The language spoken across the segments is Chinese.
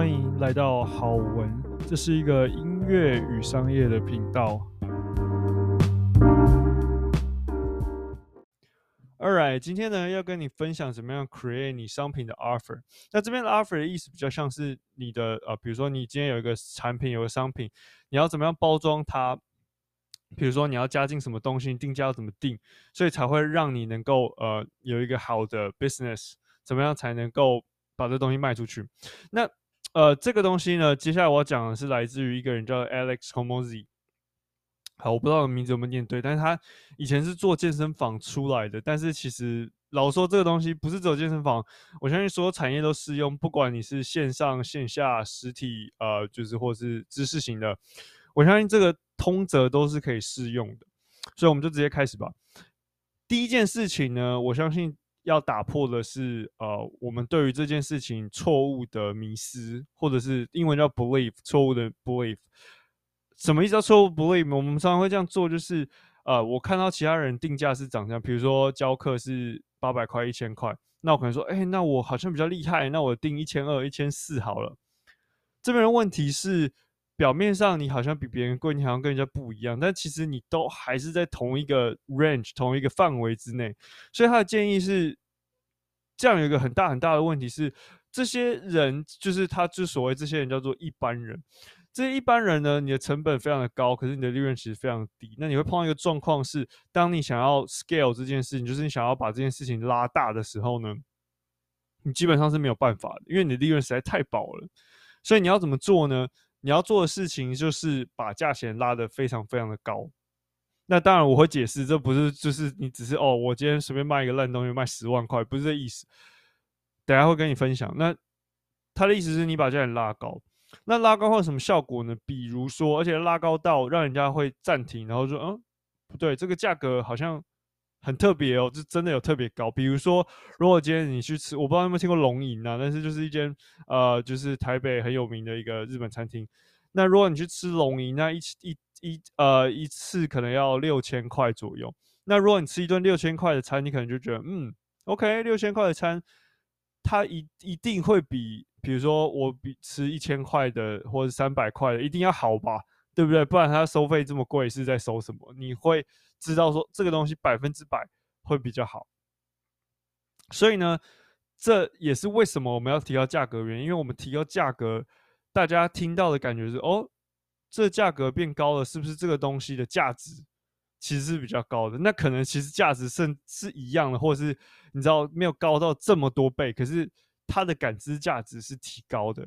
欢迎来到好文，这是一个音乐与商业的频道。Alright，今天呢要跟你分享怎么样 create 你商品的 offer。那这边的 offer 的意思比较像是你的呃，比如说你今天有一个产品，有个商品，你要怎么样包装它？比如说你要加进什么东西，定价要怎么定，所以才会让你能够呃有一个好的 business。怎么样才能够把这东西卖出去？那呃这个东西呢，接下来我要讲的是来自于一个人叫 Alex Hormozi。好，我不知道名字有没有念对，但是他以前是做健身房出来的。但是其实老说这个东西不是只有健身房，我相信所有产业都适用，不管你是线上、线下、实体，呃，就是或是知识型的，我相信这个通则都是可以适用的。所以我们就直接开始吧。第一件事情呢，我相信要打破的是，呃，我们对于这件事情错误的迷失，或者是英文叫 belief，错误的 belief。什么意思叫错误 belief？我们常常会这样做，就是呃，我看到其他人定价是涨价，比如说教课是八百块、一千块，那我可能说，哎、那我好像比较厉害，那我定一千二、一千四好了。这边的问题是，表面上你好像比别人贵，你好像跟人家不一样，但其实你都还是在同一个 range、同一个范围之内。所以他的建议是，这样有一个很大很大的问题是，这些人就是他之所谓这些人叫做一般人。这一般人呢，你的成本非常的高，可是你的利润其实非常低。那你会碰到一个状况是，当你想要 scale 这件事情，就是你想要把这件事情拉大的时候呢，你基本上是没有办法的，因为你的利润实在太薄了。所以你要怎么做呢？你要做的事情就是把价钱拉得非常非常的高。那当然我会解释，这不是就是你只是哦，我今天随便卖一个烂东西卖十万块，不是这意思。等下会跟你分享。那他的意思是你把价钱拉高。那拉高会有什么效果呢？比如说，而且拉高到让人家会暂停，然后说：“嗯，不对，这个价格好像很特别哦，这真的有特别高。”比如说，如果今天你去吃，我不知道你有没有听过龙吟啊，但是就是一间呃，就是台北很有名的一个日本餐厅。那如果你去吃龙吟，那一一一呃一次可能要六千块左右。那如果你吃一顿六千块的餐，你可能就觉得，嗯，OK，六千块的餐，它一一定会比。比如说我比吃一千块的或者三百块的一定要好吧，对不对？不然它收费这么贵是在收什么？你会知道说这个东西百分之百会比较好。所以呢，这也是为什么我们要提高价格的原因，因为我们提高价格，大家听到的感觉是哦，这价格变高了，是不是这个东西的价值其实是比较高的？那可能其实价值是是一样的，或者是你知道没有高到这么多倍，可是。它的感知价值是提高的，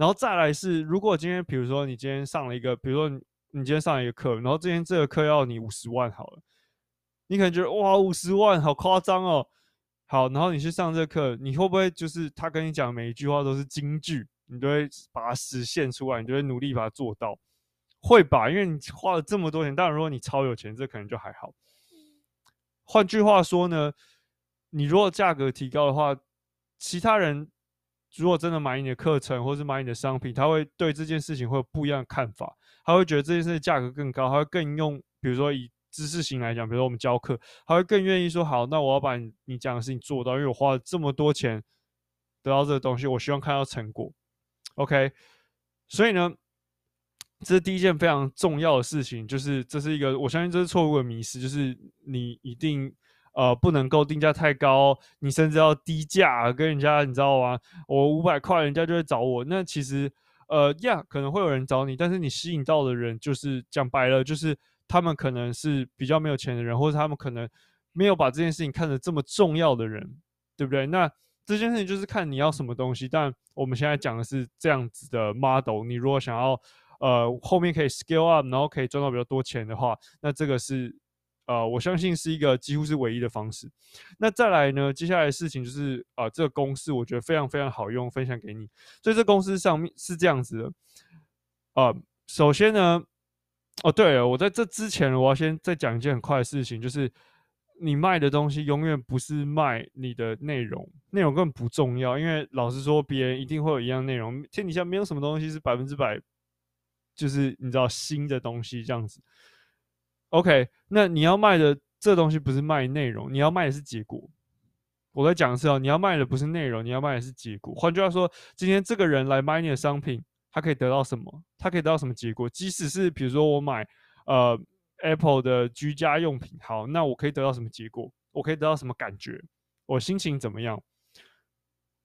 然后再来是，如果今天比如说你今天上了一个，比如说你你今天上了一个课，然后今天这个课要你五十万好了，你可能觉得哇五十万好夸张哦，好，然后你去上这课，你会不会就是他跟你讲每一句话都是金句，你都会把它实现出来，你就会努力把它做到，会吧？因为你花了这么多钱，当然如果你超有钱，这可能就还好。换句话说呢，你如果价格提高的话。其他人如果真的买你的课程，或是买你的商品，他会对这件事情会有不一样的看法。他会觉得这件事情价格更高，他会更用，比如说以知识型来讲，比如说我们教课，他会更愿意说好，那我要把你你讲的事情做到，因为我花了这么多钱得到这个东西，我希望看到成果。OK，所以呢，这是第一件非常重要的事情，就是这是一个我相信这是错误的迷思，就是你一定。呃，不能够定价太高，你甚至要低价跟人家，你知道吗？我五百块，人家就会找我。那其实，呃，呀，可能会有人找你，但是你吸引到的人，就是讲白了，就是他们可能是比较没有钱的人，或者他们可能没有把这件事情看得这么重要的人，对不对？那这件事情就是看你要什么东西。但我们现在讲的是这样子的 model，你如果想要，呃，后面可以 scale up，然后可以赚到比较多钱的话，那这个是。呃，我相信是一个几乎是唯一的方式。那再来呢？接下来事情就是啊、这个公式我觉得非常非常好用，分享给你。所以这公式上面是这样子的。呃，首先呢，哦对了，我在这之前我要先再讲一件很快的事情，就是你卖的东西永远不是卖你的内容，内容根本不重要，因为老实说，别人一定会有一样内容。天底下没有什么东西是百分之百，就是你知道新的东西这样子。OK，那你要卖的这东西不是卖内容，你要卖的是结果。我在讲的是哦，你要卖的不是内容，你要卖的是结果。换句话说，今天这个人来买你的商品，他可以得到什么？他可以得到什么结果？即使是比如说我买呃 Apple 的居家用品，好，那我可以得到什么结果？我可以得到什么感觉？我心情怎么样？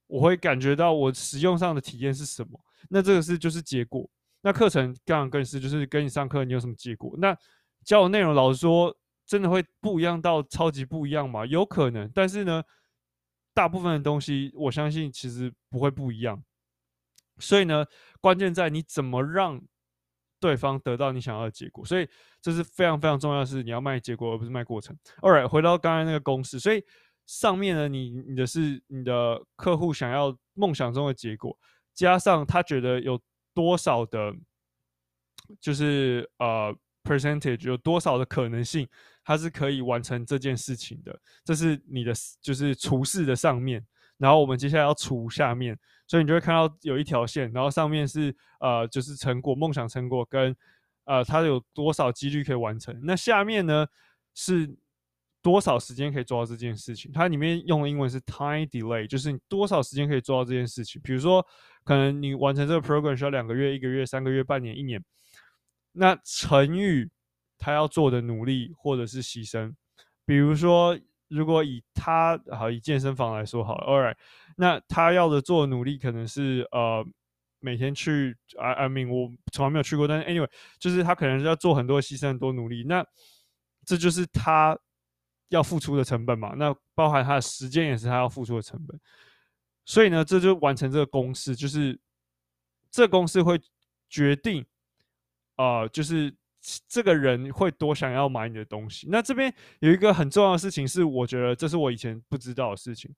我会感觉到我使用上的体验是什么？那这个是就是结果。那课程当然更是，就是跟你上课，你有什么结果？那教的内容，老实说，真的会不一样到超级不一样吗？有可能，但是呢。大部分的东西，我相信其实不会不一样。所以呢，关键在你怎么让对方得到你想要的结果。所以这是非常非常重要的是，你要卖结果而不是卖过程。Alright，回到刚才那个公式。所以上面呢，你你的是你的客户想要梦想中的结果，加上他觉得有多少的，就是呃 percentage 有多少的可能性。它是可以完成这件事情的，这是你的就是除式的上面，然后我们接下来要除下面，所以你就会看到有一条线，然后上面是呃就是成果梦想成果跟呃它有多少几率可以完成，那下面呢是多少时间可以做到这件事情，它里面用的英文是 time delay，就是多少时间可以做到这件事情，比如说可能你完成这个 program 需要两个月、一个月、三个月、半年、一年，那乘以。他要做的努力或者是牺牲，比如说，如果以他好以健身房来说好了，All right，那他要的做的努力可能是呃每天去，I I mean 我从来没有去过，但是 anyway 就是他可能要做很多牺牲很多努力，那这就是他要付出的成本嘛，那包含他的时间也是他要付出的成本，所以呢，这就完成这个公式，就是这公式会决定、呃，就是。这个人会多想要买你的东西。那这边有一个很重要的事情，是我觉得这是我以前不知道的事情，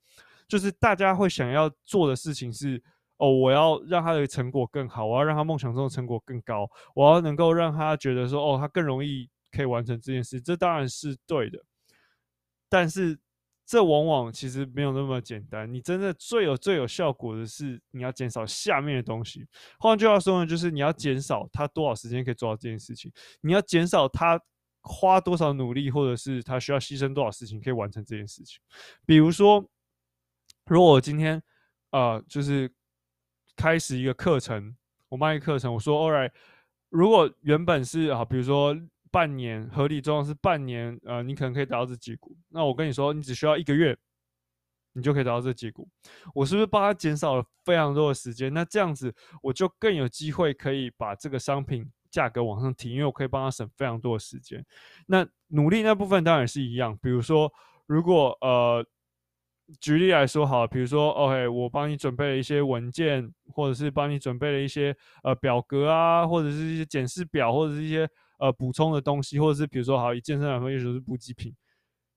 就是大家会想要做的事情是：哦，我要让他的成果更好，我要让他梦想中的成果更高，我要能够让他觉得说，哦，他更容易可以完成这件事。这当然是对的，但是。这往往其实没有那么简单。你真的最有最有效果的是，你要减少下面的东西。换句话说呢，就是你要减少他多少时间可以做到这件事情，你要减少他花多少努力，或者是他需要牺牲多少事情可以完成这件事情。比如说，如果我今天呃，就是开始一个课程，我卖一个课程，我说，All right，如果原本是啊，比如说。半年合理状况是半年，呃，你可能可以达到这结果。那我跟你说，你只需要一个月，你就可以达到这结果。我是不是帮他减少了非常多的时间？那这样子我就更有机会可以把这个商品价格往上提，因为我可以帮他省非常多的时间。那努力那部分当然是一样。比如说，如果呃，举例来说好，比如说，OK，我帮你准备了一些文件，或者是帮你准备了一些呃表格啊，或者是一些检视表，或者是一些。呃，补充的东西，或者是比如说，好以健身来说，也就是补给品。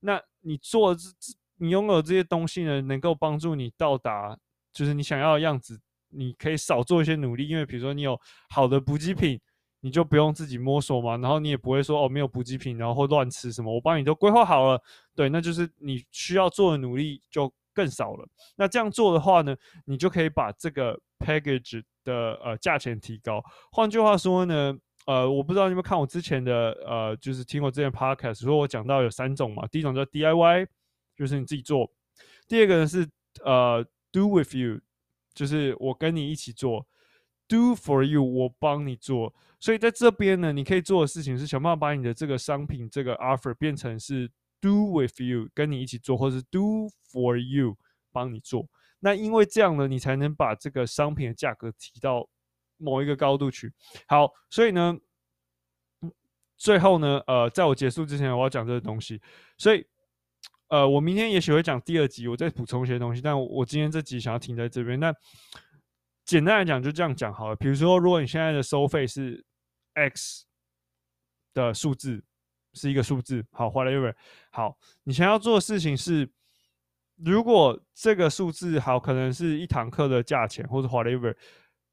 那你做这，你拥有这些东西呢，能够帮助你到达就是你想要的样子。你可以少做一些努力，因为比如说你有好的补给品，你就不用自己摸索嘛。然后你也不会说哦，没有补给品，然后乱吃什么。我帮你都规划好了，对，那就是你需要做的努力就更少了。那这样做的话呢，你就可以把这个 package 的呃价钱提高。换句话说呢。呃，我不知道你们看我之前的呃，就是听我之前 podcast，说我讲到有三种嘛。第一种叫 DIY，就是你自己做；第二个呢是呃 Do with you，就是我跟你一起做；Do for you，我帮你做。所以在这边呢，你可以做的事情是想办法把你的这个商品这个 offer 变成是 Do with you，跟你一起做，或者是 Do for you，帮你做。那因为这样呢，你才能把这个商品的价格提到。某一个高度去好，所以呢，最后呢，呃，在我结束之前，我要讲这个东西。所以，呃，我明天也许会讲第二集，我再补充一些东西。但我今天这集想要停在这边。那简单来讲，就这样讲好了。比如说，如果你现在的收费是 X 的数字，是一个数字，好，whatever。好，你想要做的事情是，如果这个数字好，可能是一堂课的价钱，或者 whatever。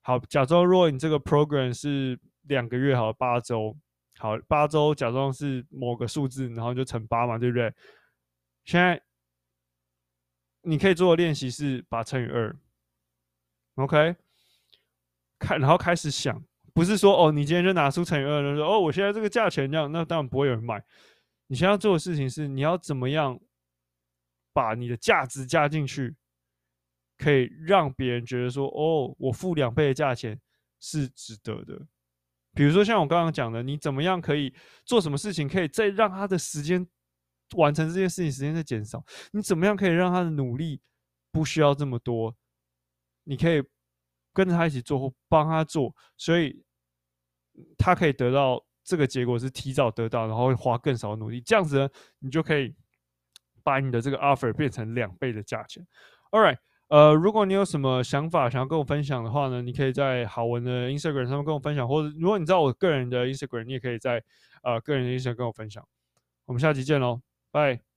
好，假装如果你这个 program 是两个月，好，八周，好，八周，假装是某个数字，然后就乘八嘛，对不对？现在你可以做的练习是把乘以二，OK？看，然后开始想，不是说哦，你今天就拿出乘以二，然后说哦，我现在这个价钱这样，那当然不会有人买。你现在要做的事情是，你要怎么样把你的价值加进去，可以让别人觉得说，哦，我付两倍的价钱是值得的。比如说像我刚刚讲的，你怎么样可以做什么事情，可以再让他的时间完成这件事情时间再减少？你怎么样可以让他的努力不需要这么多？你可以跟着他一起做，或帮他做，所以他可以得到这个结果是提早得到，然后会花更少的努力。这样子呢，你就可以把你的这个 offer 变成两倍的价钱。All right。呃，如果你有什么想法想要跟我分享的话呢，你可以在好文的 Instagram 上面跟我分享，或者如果你知道我个人的 Instagram，你也可以在呃个人的 Instagram 跟我分享。我们下期见喽，拜。